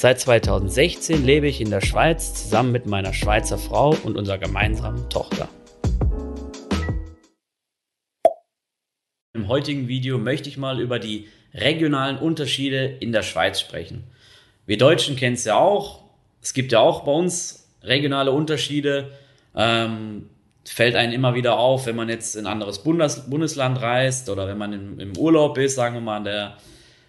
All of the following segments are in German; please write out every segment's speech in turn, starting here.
Seit 2016 lebe ich in der Schweiz zusammen mit meiner Schweizer Frau und unserer gemeinsamen Tochter. Im heutigen Video möchte ich mal über die regionalen Unterschiede in der Schweiz sprechen. Wir Deutschen kennen es ja auch. Es gibt ja auch bei uns regionale Unterschiede. Ähm, fällt einem immer wieder auf, wenn man jetzt in ein anderes Bundes Bundesland reist oder wenn man im, im, Urlaub ist, sagen wir mal an der,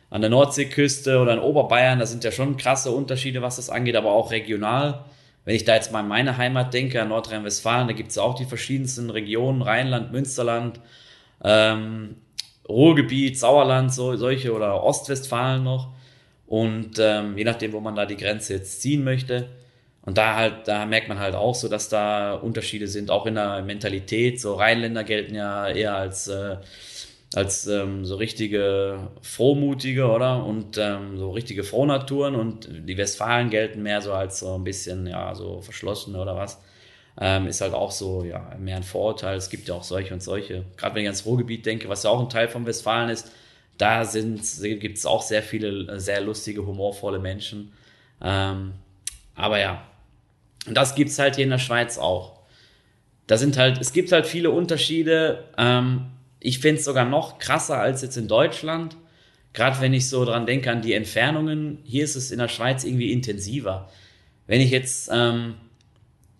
an der Nordseeküste oder in Oberbayern, da sind ja schon krasse Unterschiede, was das angeht, aber auch regional. Wenn ich da jetzt mal an meine Heimat denke, an Nordrhein-Westfalen, da gibt es auch die verschiedensten Regionen, Rheinland, Münsterland, ähm, Ruhrgebiet, Sauerland, so, solche oder Ostwestfalen noch. Und ähm, je nachdem, wo man da die Grenze jetzt ziehen möchte, und da halt, da merkt man halt auch so, dass da Unterschiede sind, auch in der Mentalität. So Rheinländer gelten ja eher als, äh, als ähm, so richtige Frohmutige, oder? Und ähm, so richtige Frohnaturen. Und die Westfalen gelten mehr so als so ein bisschen, ja, so verschlossene oder was. Ähm, ist halt auch so, ja, mehr ein Vorurteil. Es gibt ja auch solche und solche. Gerade wenn ich ans Ruhrgebiet denke, was ja auch ein Teil von Westfalen ist, da gibt es auch sehr viele, sehr lustige, humorvolle Menschen. Ähm, aber ja, das gibt es halt hier in der Schweiz auch. Da sind halt, es gibt halt viele Unterschiede. Ähm, ich finde es sogar noch krasser als jetzt in Deutschland. Gerade wenn ich so dran denke an die Entfernungen, hier ist es in der Schweiz irgendwie intensiver. Wenn ich jetzt ähm,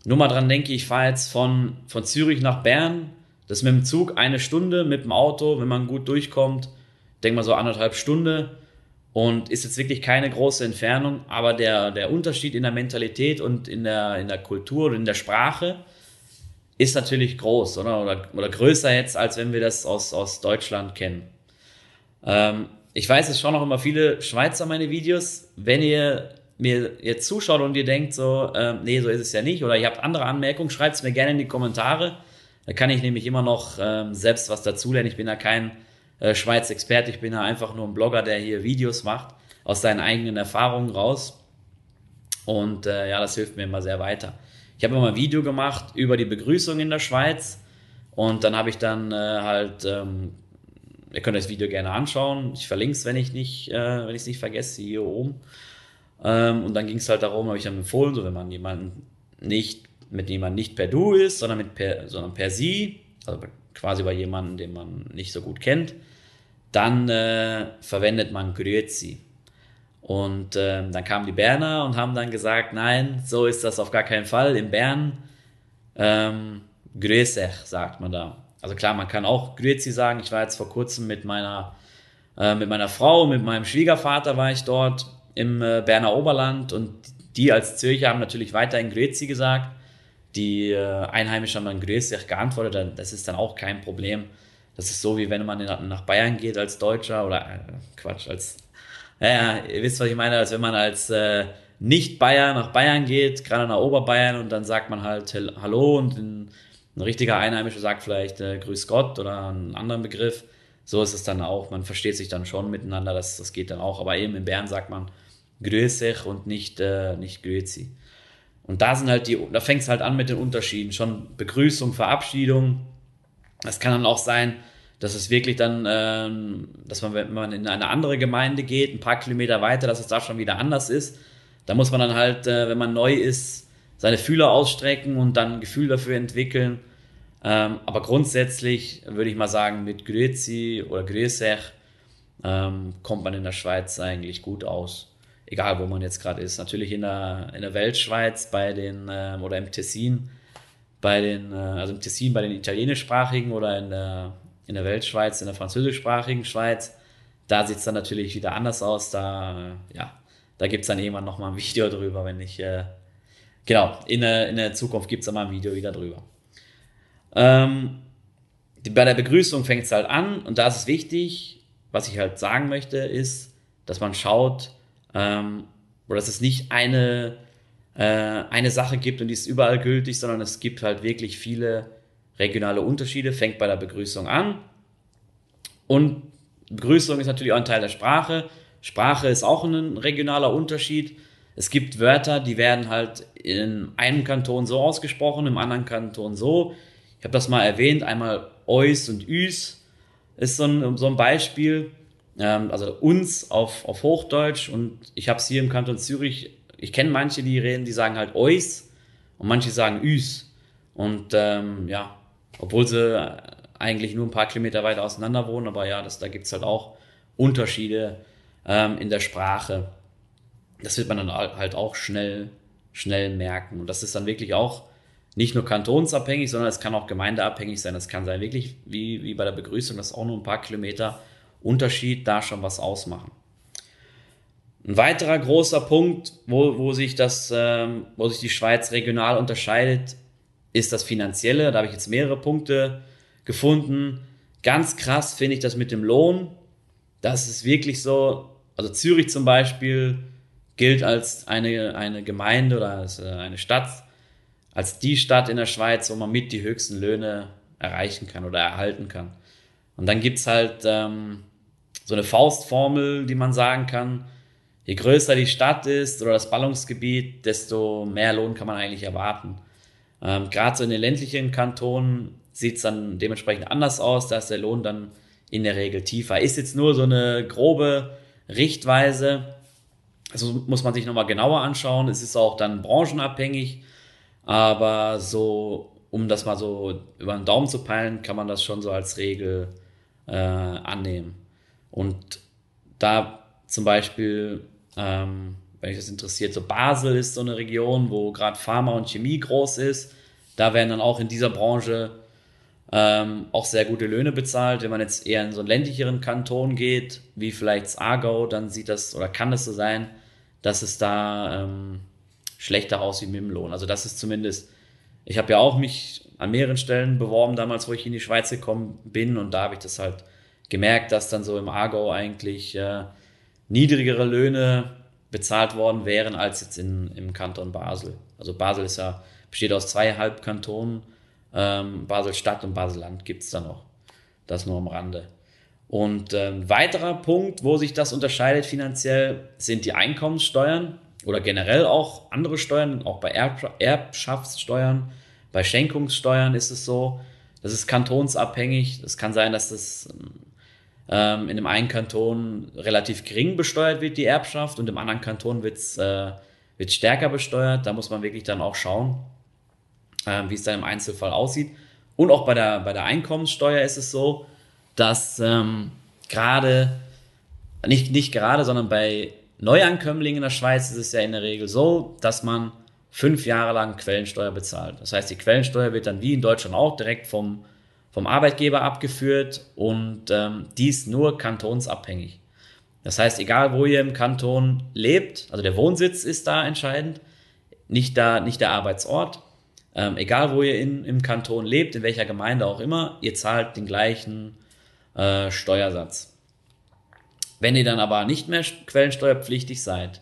nur mal dran denke, ich fahre jetzt von, von Zürich nach Bern, das ist mit dem Zug eine Stunde, mit dem Auto, wenn man gut durchkommt, denk mal so anderthalb Stunde und ist jetzt wirklich keine große Entfernung, aber der, der Unterschied in der Mentalität und in der, in der Kultur und in der Sprache ist natürlich groß oder, oder, oder größer jetzt, als wenn wir das aus, aus Deutschland kennen. Ähm, ich weiß, es schauen auch immer viele Schweizer meine Videos. Wenn ihr mir jetzt zuschaut und ihr denkt so, ähm, nee, so ist es ja nicht, oder ihr habt andere Anmerkungen, schreibt es mir gerne in die Kommentare. Da kann ich nämlich immer noch ähm, selbst was dazulernen. Ich bin ja kein äh, Schweiz-Experte. Ich bin ja einfach nur ein Blogger, der hier Videos macht, aus seinen eigenen Erfahrungen raus. Und äh, ja, das hilft mir immer sehr weiter. Ich habe immer ein Video gemacht über die Begrüßung in der Schweiz. Und dann habe ich dann äh, halt, ähm, ihr könnt das Video gerne anschauen. Ich verlinke es, wenn ich nicht, äh, es nicht vergesse, hier oben. Ähm, und dann ging es halt darum, habe ich dann empfohlen, so wenn man jemanden nicht mit jemandem nicht per Du ist, sondern mit per, sondern per Sie, also quasi bei jemandem, den man nicht so gut kennt, dann äh, verwendet man Grüezi. Und äh, dann kamen die Berner und haben dann gesagt, nein, so ist das auf gar keinen Fall. In Bern ähm, Grüßech sagt man da. Also klar, man kann auch Grüezi sagen. Ich war jetzt vor kurzem mit meiner, äh, mit meiner Frau, mit meinem Schwiegervater war ich dort im äh, Berner Oberland und die als Zürcher haben natürlich weiterhin Grüezi gesagt. Die äh, Einheimischen haben dann Grüßech geantwortet. Das ist dann auch kein Problem. Das ist so, wie wenn man nach Bayern geht als Deutscher oder äh, Quatsch, als, ja, ihr wisst, was ich meine, als wenn man als äh, Nicht-Bayer nach Bayern geht, gerade nach Oberbayern und dann sagt man halt Hallo und ein, ein richtiger Einheimischer sagt vielleicht äh, Grüß Gott oder einen anderen Begriff. So ist es dann auch. Man versteht sich dann schon miteinander, das, das geht dann auch. Aber eben in Bern sagt man Grüßech und nicht, äh, nicht Grüezi. Und da sind halt die, da fängt es halt an mit den Unterschieden. Schon Begrüßung, Verabschiedung. Es kann dann auch sein, dass es wirklich dann, ähm, dass man, wenn man in eine andere Gemeinde geht, ein paar Kilometer weiter, dass es da schon wieder anders ist. Da muss man dann halt, äh, wenn man neu ist, seine Fühler ausstrecken und dann ein Gefühl dafür entwickeln. Ähm, aber grundsätzlich würde ich mal sagen, mit Grüezi oder Grüßech ähm, kommt man in der Schweiz eigentlich gut aus. Egal, wo man jetzt gerade ist. Natürlich in der, in der Weltschweiz bei den, ähm, oder im Tessin, bei den, äh, also im Tessin bei den italienischsprachigen oder in der in der Weltschweiz, in der französischsprachigen Schweiz. Da sieht es dann natürlich wieder anders aus. Da, ja, da gibt es dann irgendwann nochmal ein Video drüber, wenn ich, äh, genau, in der, in der Zukunft gibt es mal ein Video wieder drüber. Ähm, die, bei der Begrüßung fängt es halt an und da ist es wichtig, was ich halt sagen möchte, ist, dass man schaut, ähm, oder dass es nicht eine, äh, eine Sache gibt und die ist überall gültig, sondern es gibt halt wirklich viele regionale Unterschiede. Fängt bei der Begrüßung an. Und Begrüßung ist natürlich auch ein Teil der Sprache. Sprache ist auch ein regionaler Unterschied. Es gibt Wörter, die werden halt in einem Kanton so ausgesprochen, im anderen Kanton so. Ich habe das mal erwähnt, einmal Eus und Üs ist so ein, so ein Beispiel. Ähm, also uns auf, auf Hochdeutsch und ich habe es hier im Kanton Zürich, ich kenne manche, die reden, die sagen halt Eus und manche sagen Üs. Und ähm, ja, obwohl sie eigentlich nur ein paar Kilometer weiter auseinander wohnen, aber ja, das, da gibt es halt auch Unterschiede ähm, in der Sprache das wird man dann halt auch schnell, schnell merken. Und das ist dann wirklich auch nicht nur kantonsabhängig, sondern es kann auch gemeindeabhängig sein. Es kann sein, wirklich wie, wie bei der Begrüßung, dass auch nur ein paar Kilometer Unterschied da schon was ausmachen. Ein weiterer großer Punkt, wo, wo, sich, das, ähm, wo sich die Schweiz regional unterscheidet, ist das Finanzielle. Da habe ich jetzt mehrere Punkte gefunden. Ganz krass finde ich das mit dem Lohn. Das ist wirklich so, also Zürich zum Beispiel gilt als eine, eine Gemeinde oder als äh, eine Stadt, als die Stadt in der Schweiz, wo man mit die höchsten Löhne erreichen kann oder erhalten kann. Und dann gibt es halt ähm, so eine Faustformel, die man sagen kann, je größer die Stadt ist oder das Ballungsgebiet, desto mehr Lohn kann man eigentlich erwarten. Ähm, Gerade so in den ländlichen Kantonen sieht es dann dementsprechend anders aus, da ist der Lohn dann in der Regel tiefer. Ist jetzt nur so eine grobe Richtweise, also muss man sich nochmal genauer anschauen. Es ist auch dann branchenabhängig, aber so, um das mal so über den Daumen zu peilen, kann man das schon so als Regel äh, annehmen. Und da zum Beispiel, ähm, wenn euch das interessiert, so Basel ist so eine Region, wo gerade Pharma und Chemie groß ist. Da werden dann auch in dieser Branche ähm, auch sehr gute Löhne bezahlt. Wenn man jetzt eher in so einen ländlicheren Kanton geht, wie vielleicht das Aargau, dann sieht das oder kann es so sein, dass es da ähm, schlechter aussieht mit dem Lohn. Also das ist zumindest, ich habe ja auch mich an mehreren Stellen beworben, damals, wo ich in die Schweiz gekommen bin und da habe ich das halt gemerkt, dass dann so im Aargau eigentlich äh, niedrigere Löhne bezahlt worden wären als jetzt in, im Kanton Basel. Also Basel ist ja, besteht aus zwei Halbkantonen, ähm, Basel-Stadt und Basel-Land gibt es da noch. Das nur am Rande. Und ein ähm, weiterer Punkt, wo sich das unterscheidet finanziell, sind die Einkommenssteuern oder generell auch andere Steuern, auch bei Erb Erbschaftssteuern, bei Schenkungssteuern ist es so, das ist kantonsabhängig. Es kann sein, dass das ähm, in dem einen Kanton relativ gering besteuert wird, die Erbschaft, und im anderen Kanton wird es äh, stärker besteuert. Da muss man wirklich dann auch schauen, äh, wie es dann im Einzelfall aussieht. Und auch bei der, bei der Einkommenssteuer ist es so, dass ähm, gerade, nicht, nicht gerade, sondern bei Neuankömmlingen in der Schweiz ist es ja in der Regel so, dass man fünf Jahre lang Quellensteuer bezahlt. Das heißt, die Quellensteuer wird dann wie in Deutschland auch direkt vom, vom Arbeitgeber abgeführt und ähm, dies nur kantonsabhängig. Das heißt, egal wo ihr im Kanton lebt, also der Wohnsitz ist da entscheidend, nicht, da, nicht der Arbeitsort. Ähm, egal wo ihr in, im Kanton lebt, in welcher Gemeinde auch immer, ihr zahlt den gleichen äh, Steuersatz. Wenn ihr dann aber nicht mehr quellensteuerpflichtig seid,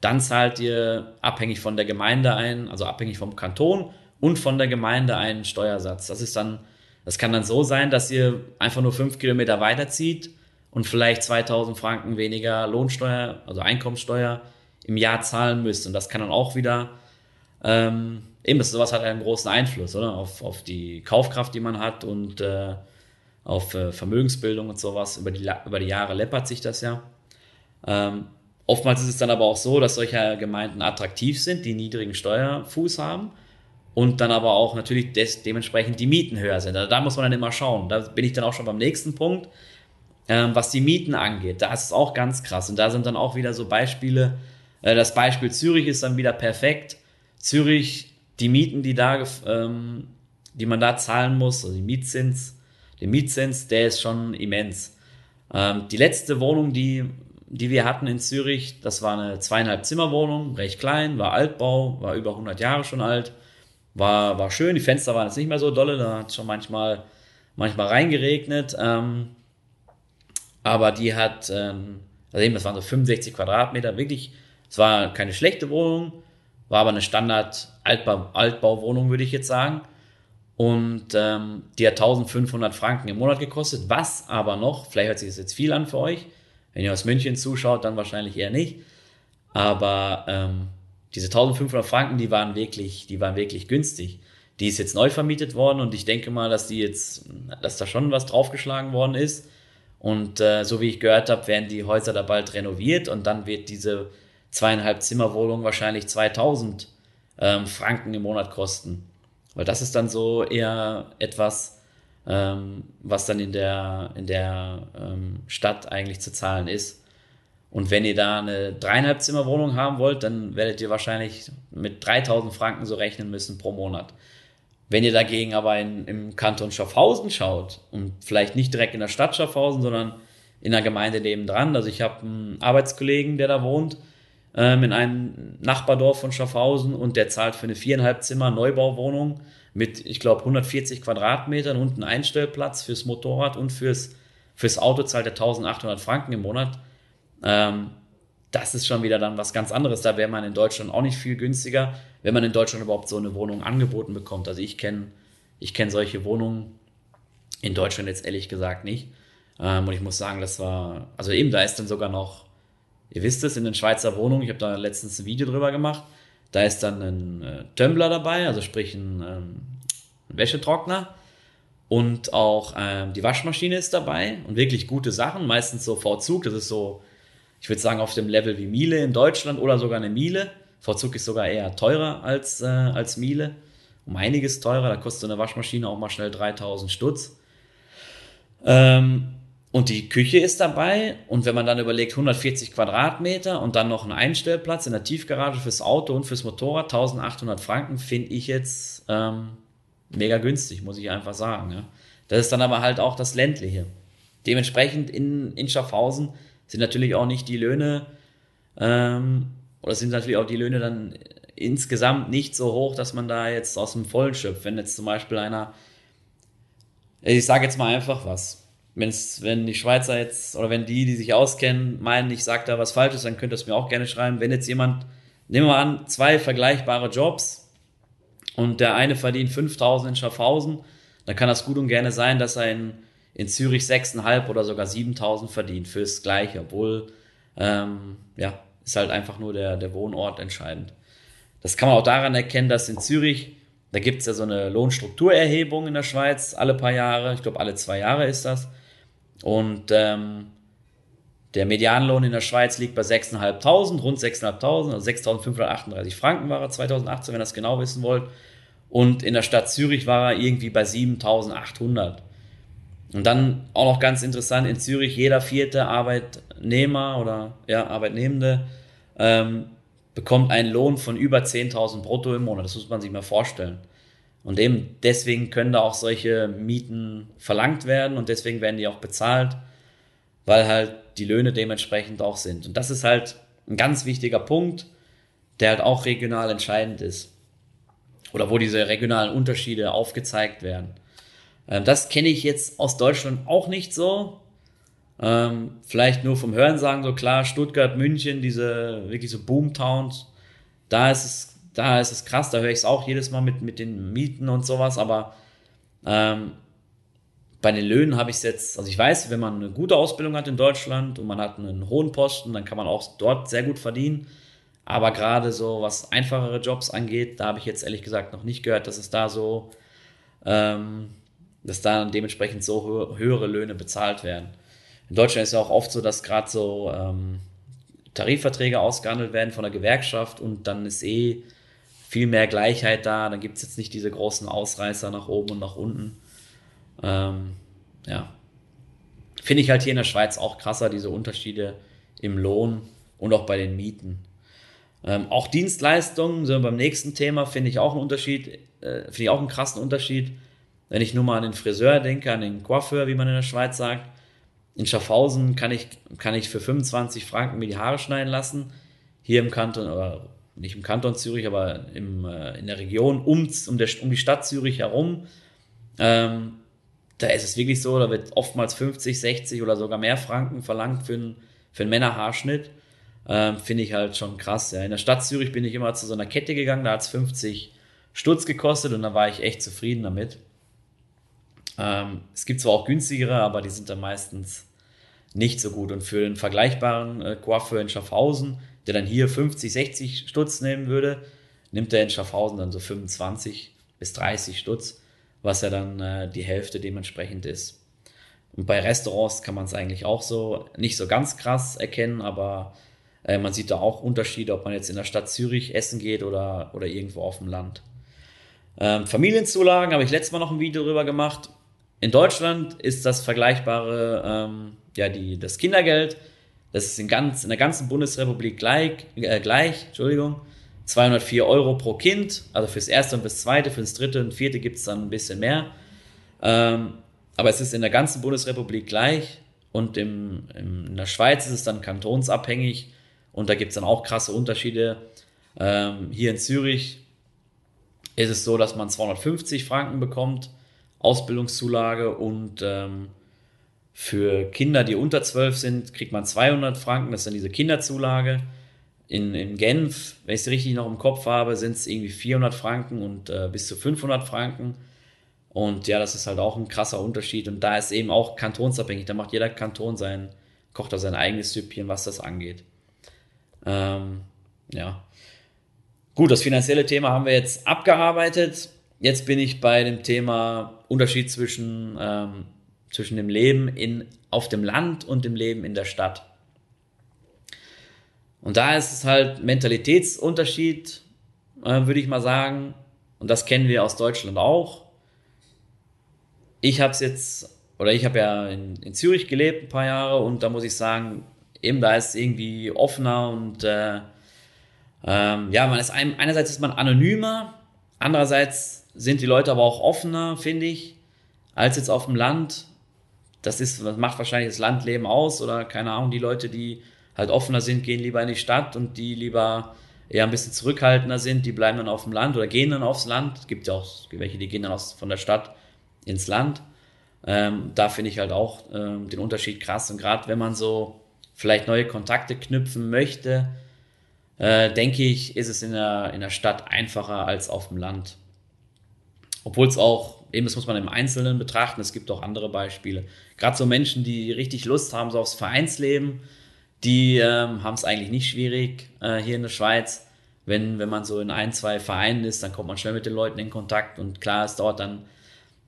dann zahlt ihr abhängig von der Gemeinde ein, also abhängig vom Kanton und von der Gemeinde einen Steuersatz. Das ist dann, das kann dann so sein, dass ihr einfach nur fünf Kilometer weiterzieht und vielleicht 2000 Franken weniger Lohnsteuer, also Einkommensteuer im Jahr zahlen müsst. Und das kann dann auch wieder, ähm, eben, sowas hat einen großen Einfluss, oder? Auf, auf die Kaufkraft, die man hat und äh, auf äh, Vermögensbildung und sowas. Über die, über die Jahre läppert sich das ja. Ähm, oftmals ist es dann aber auch so, dass solche Gemeinden attraktiv sind, die niedrigen Steuerfuß haben und dann aber auch natürlich des, dementsprechend die Mieten höher sind. Also da muss man dann immer schauen. Da bin ich dann auch schon beim nächsten Punkt, ähm, was die Mieten angeht. Da ist es auch ganz krass. Und da sind dann auch wieder so Beispiele. Äh, das Beispiel Zürich ist dann wieder perfekt. Zürich, die Mieten, die da, ähm, die man da zahlen muss, also die Mietzins, der Mietzins, der ist schon immens. Ähm, die letzte Wohnung, die, die wir hatten in Zürich, das war eine zweieinhalb Zimmerwohnung, recht klein, war Altbau, war über 100 Jahre schon alt, war, war schön, die Fenster waren jetzt nicht mehr so dolle, da hat es schon manchmal, manchmal reingeregnet, ähm, aber die hat, ähm, also eben, das waren so 65 Quadratmeter, wirklich, es war keine schlechte Wohnung, war aber eine Standard-Altbauwohnung, würde ich jetzt sagen. Und ähm, die hat 1500 Franken im Monat gekostet, was aber noch, vielleicht hört sich das jetzt viel an für euch, wenn ihr aus München zuschaut, dann wahrscheinlich eher nicht. Aber ähm, diese 1500 Franken, die waren wirklich, die waren wirklich günstig. Die ist jetzt neu vermietet worden und ich denke mal, dass die jetzt, dass da schon was draufgeschlagen worden ist. Und äh, so wie ich gehört habe, werden die Häuser da bald renoviert und dann wird diese zweieinhalb Zimmerwohnung wahrscheinlich 2000 ähm, Franken im Monat kosten. Weil das ist dann so eher etwas, ähm, was dann in der, in der ähm, Stadt eigentlich zu zahlen ist. Und wenn ihr da eine dreieinhalb Zimmerwohnung haben wollt, dann werdet ihr wahrscheinlich mit 3000 Franken so rechnen müssen pro Monat. Wenn ihr dagegen aber in, im Kanton Schaffhausen schaut und vielleicht nicht direkt in der Stadt Schaffhausen, sondern in der Gemeinde nebendran, also ich habe einen Arbeitskollegen, der da wohnt, ähm, in einem Nachbardorf von Schaffhausen und der zahlt für eine viereinhalb Zimmer Neubauwohnung mit, ich glaube, 140 Quadratmetern und einen Einstellplatz fürs Motorrad und fürs, fürs Auto zahlt er 1800 Franken im Monat. Ähm, das ist schon wieder dann was ganz anderes. Da wäre man in Deutschland auch nicht viel günstiger, wenn man in Deutschland überhaupt so eine Wohnung angeboten bekommt. Also ich kenne ich kenn solche Wohnungen in Deutschland jetzt ehrlich gesagt nicht. Ähm, und ich muss sagen, das war, also eben, da ist dann sogar noch, ihr wisst es, in den Schweizer Wohnungen, ich habe da letztens ein Video drüber gemacht, da ist dann ein äh, Tumbler dabei, also sprich ein, ähm, ein Wäschetrockner. Und auch ähm, die Waschmaschine ist dabei und wirklich gute Sachen, meistens so V-Zug, das ist so ich würde sagen, auf dem Level wie Miele in Deutschland oder sogar eine Miele. Vorzug ist sogar eher teurer als, äh, als Miele. Um einiges teurer. Da kostet eine Waschmaschine auch mal schnell 3000 Stutz. Ähm, und die Küche ist dabei. Und wenn man dann überlegt, 140 Quadratmeter und dann noch ein Einstellplatz in der Tiefgarage fürs Auto und fürs Motorrad, 1800 Franken, finde ich jetzt ähm, mega günstig, muss ich einfach sagen. Ja. Das ist dann aber halt auch das ländliche. Dementsprechend in, in Schaffhausen sind natürlich auch nicht die Löhne, ähm, oder sind natürlich auch die Löhne dann insgesamt nicht so hoch, dass man da jetzt aus dem Vollen schöpft. Wenn jetzt zum Beispiel einer, ich sage jetzt mal einfach was, Wenn's, wenn die Schweizer jetzt, oder wenn die, die sich auskennen, meinen, ich sage da was Falsches, dann könnt ihr es mir auch gerne schreiben. Wenn jetzt jemand, nehmen wir an, zwei vergleichbare Jobs und der eine verdient 5000 in Schaffhausen, dann kann das gut und gerne sein, dass er in in Zürich 6.500 oder sogar 7.000 verdient fürs Gleiche, obwohl, ähm, ja, ist halt einfach nur der, der Wohnort entscheidend. Das kann man auch daran erkennen, dass in Zürich, da gibt es ja so eine Lohnstrukturerhebung in der Schweiz alle paar Jahre, ich glaube alle zwei Jahre ist das. Und ähm, der Medianlohn in der Schweiz liegt bei 6.500, rund 6.500, also 6.538 Franken war er 2018, wenn ihr das genau wissen wollt. Und in der Stadt Zürich war er irgendwie bei 7.800. Und dann auch noch ganz interessant, in Zürich jeder vierte Arbeitnehmer oder ja, Arbeitnehmende ähm, bekommt einen Lohn von über 10.000 brutto im Monat. Das muss man sich mal vorstellen. Und eben deswegen können da auch solche Mieten verlangt werden und deswegen werden die auch bezahlt, weil halt die Löhne dementsprechend auch sind. Und das ist halt ein ganz wichtiger Punkt, der halt auch regional entscheidend ist. Oder wo diese regionalen Unterschiede aufgezeigt werden. Ähm, das kenne ich jetzt aus Deutschland auch nicht so. Ähm, vielleicht nur vom Hörensagen so klar, Stuttgart, München, diese wirklich so Boomtowns, da ist es, da ist es krass, da höre ich es auch jedes Mal mit, mit den Mieten und sowas, aber ähm, bei den Löhnen habe ich es jetzt, also ich weiß, wenn man eine gute Ausbildung hat in Deutschland und man hat einen hohen Posten, dann kann man auch dort sehr gut verdienen. Aber gerade so, was einfachere Jobs angeht, da habe ich jetzt ehrlich gesagt noch nicht gehört, dass es da so ähm, dass da dementsprechend so höhere Löhne bezahlt werden. In Deutschland ist ja auch oft so, dass gerade so ähm, Tarifverträge ausgehandelt werden von der Gewerkschaft und dann ist eh viel mehr Gleichheit da. Dann gibt es jetzt nicht diese großen Ausreißer nach oben und nach unten. Ähm, ja. Finde ich halt hier in der Schweiz auch krasser, diese Unterschiede im Lohn und auch bei den Mieten. Ähm, auch Dienstleistungen, so beim nächsten Thema, finde ich auch einen Unterschied, äh, finde ich auch einen krassen Unterschied. Wenn ich nur mal an den Friseur denke, an den Coiffeur, wie man in der Schweiz sagt, in Schaffhausen kann ich, kann ich für 25 Franken mir die Haare schneiden lassen. Hier im Kanton, oder nicht im Kanton Zürich, aber im, äh, in der Region um, um, der, um die Stadt Zürich herum, ähm, da ist es wirklich so, da wird oftmals 50, 60 oder sogar mehr Franken verlangt für einen, für einen Männerhaarschnitt. Ähm, Finde ich halt schon krass. Ja. In der Stadt Zürich bin ich immer zu so einer Kette gegangen, da hat es 50 Stutz gekostet und da war ich echt zufrieden damit. Ähm, es gibt zwar auch günstigere, aber die sind dann meistens nicht so gut. Und für einen vergleichbaren äh, Coiffeur in Schaffhausen, der dann hier 50, 60 Stutz nehmen würde, nimmt er in Schaffhausen dann so 25 bis 30 Stutz, was ja dann äh, die Hälfte dementsprechend ist. Und bei Restaurants kann man es eigentlich auch so nicht so ganz krass erkennen, aber äh, man sieht da auch Unterschiede, ob man jetzt in der Stadt Zürich essen geht oder, oder irgendwo auf dem Land. Ähm, Familienzulagen habe ich letztes Mal noch ein Video darüber gemacht. In Deutschland ist das vergleichbare, ähm, ja, die, das Kindergeld, das ist in, ganz, in der ganzen Bundesrepublik gleich, äh, gleich, Entschuldigung, 204 Euro pro Kind, also fürs erste und fürs zweite, fürs dritte und vierte gibt es dann ein bisschen mehr. Ähm, aber es ist in der ganzen Bundesrepublik gleich und im, im, in der Schweiz ist es dann kantonsabhängig und da gibt es dann auch krasse Unterschiede. Ähm, hier in Zürich ist es so, dass man 250 Franken bekommt, Ausbildungszulage und ähm, für Kinder, die unter 12 sind, kriegt man 200 Franken, das ist dann diese Kinderzulage. In, in Genf, wenn ich es richtig noch im Kopf habe, sind es irgendwie 400 Franken und äh, bis zu 500 Franken. Und ja, das ist halt auch ein krasser Unterschied. Und da ist eben auch kantonsabhängig. Da macht jeder Kanton sein, kocht da sein eigenes Süppchen, was das angeht. Ähm, ja. Gut, das finanzielle Thema haben wir jetzt abgearbeitet. Jetzt bin ich bei dem Thema Unterschied zwischen, ähm, zwischen dem Leben in, auf dem Land und dem Leben in der Stadt. Und da ist es halt Mentalitätsunterschied, äh, würde ich mal sagen. Und das kennen wir aus Deutschland auch. Ich habe es jetzt, oder ich habe ja in, in, Zürich gelebt ein paar Jahre und da muss ich sagen, eben da ist es irgendwie offener und äh, ähm, ja, man ist ein, einerseits ist man anonymer, andererseits sind die Leute aber auch offener, finde ich, als jetzt auf dem Land. Das ist, das macht wahrscheinlich das Landleben aus oder keine Ahnung, die Leute, die halt offener sind, gehen lieber in die Stadt und die lieber eher ein bisschen zurückhaltender sind, die bleiben dann auf dem Land oder gehen dann aufs Land. Es gibt ja auch welche, die gehen dann aus, von der Stadt ins Land. Ähm, da finde ich halt auch ähm, den Unterschied krass. Und gerade wenn man so vielleicht neue Kontakte knüpfen möchte, äh, denke ich, ist es in der, in der Stadt einfacher als auf dem Land. Obwohl es auch, eben das muss man im Einzelnen betrachten, es gibt auch andere Beispiele. Gerade so Menschen, die richtig Lust haben so aufs Vereinsleben, die ähm, haben es eigentlich nicht schwierig äh, hier in der Schweiz. Wenn, wenn man so in ein, zwei Vereinen ist, dann kommt man schnell mit den Leuten in Kontakt und klar, es dauert dann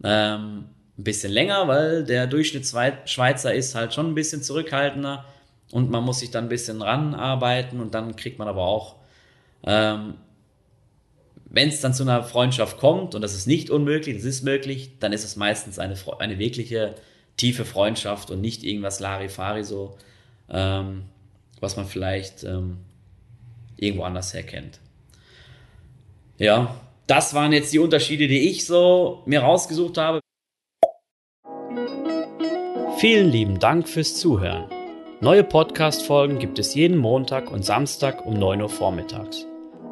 ähm, ein bisschen länger, weil der Durchschnittsschweizer ist halt schon ein bisschen zurückhaltender und man muss sich dann ein bisschen ranarbeiten und dann kriegt man aber auch, ähm, wenn es dann zu einer Freundschaft kommt, und das ist nicht unmöglich, das ist möglich, dann ist es meistens eine, eine wirkliche tiefe Freundschaft und nicht irgendwas Larifari so, ähm, was man vielleicht ähm, irgendwo anders herkennt. Ja, das waren jetzt die Unterschiede, die ich so mir rausgesucht habe. Vielen lieben Dank fürs Zuhören. Neue Podcast-Folgen gibt es jeden Montag und Samstag um 9 Uhr vormittags.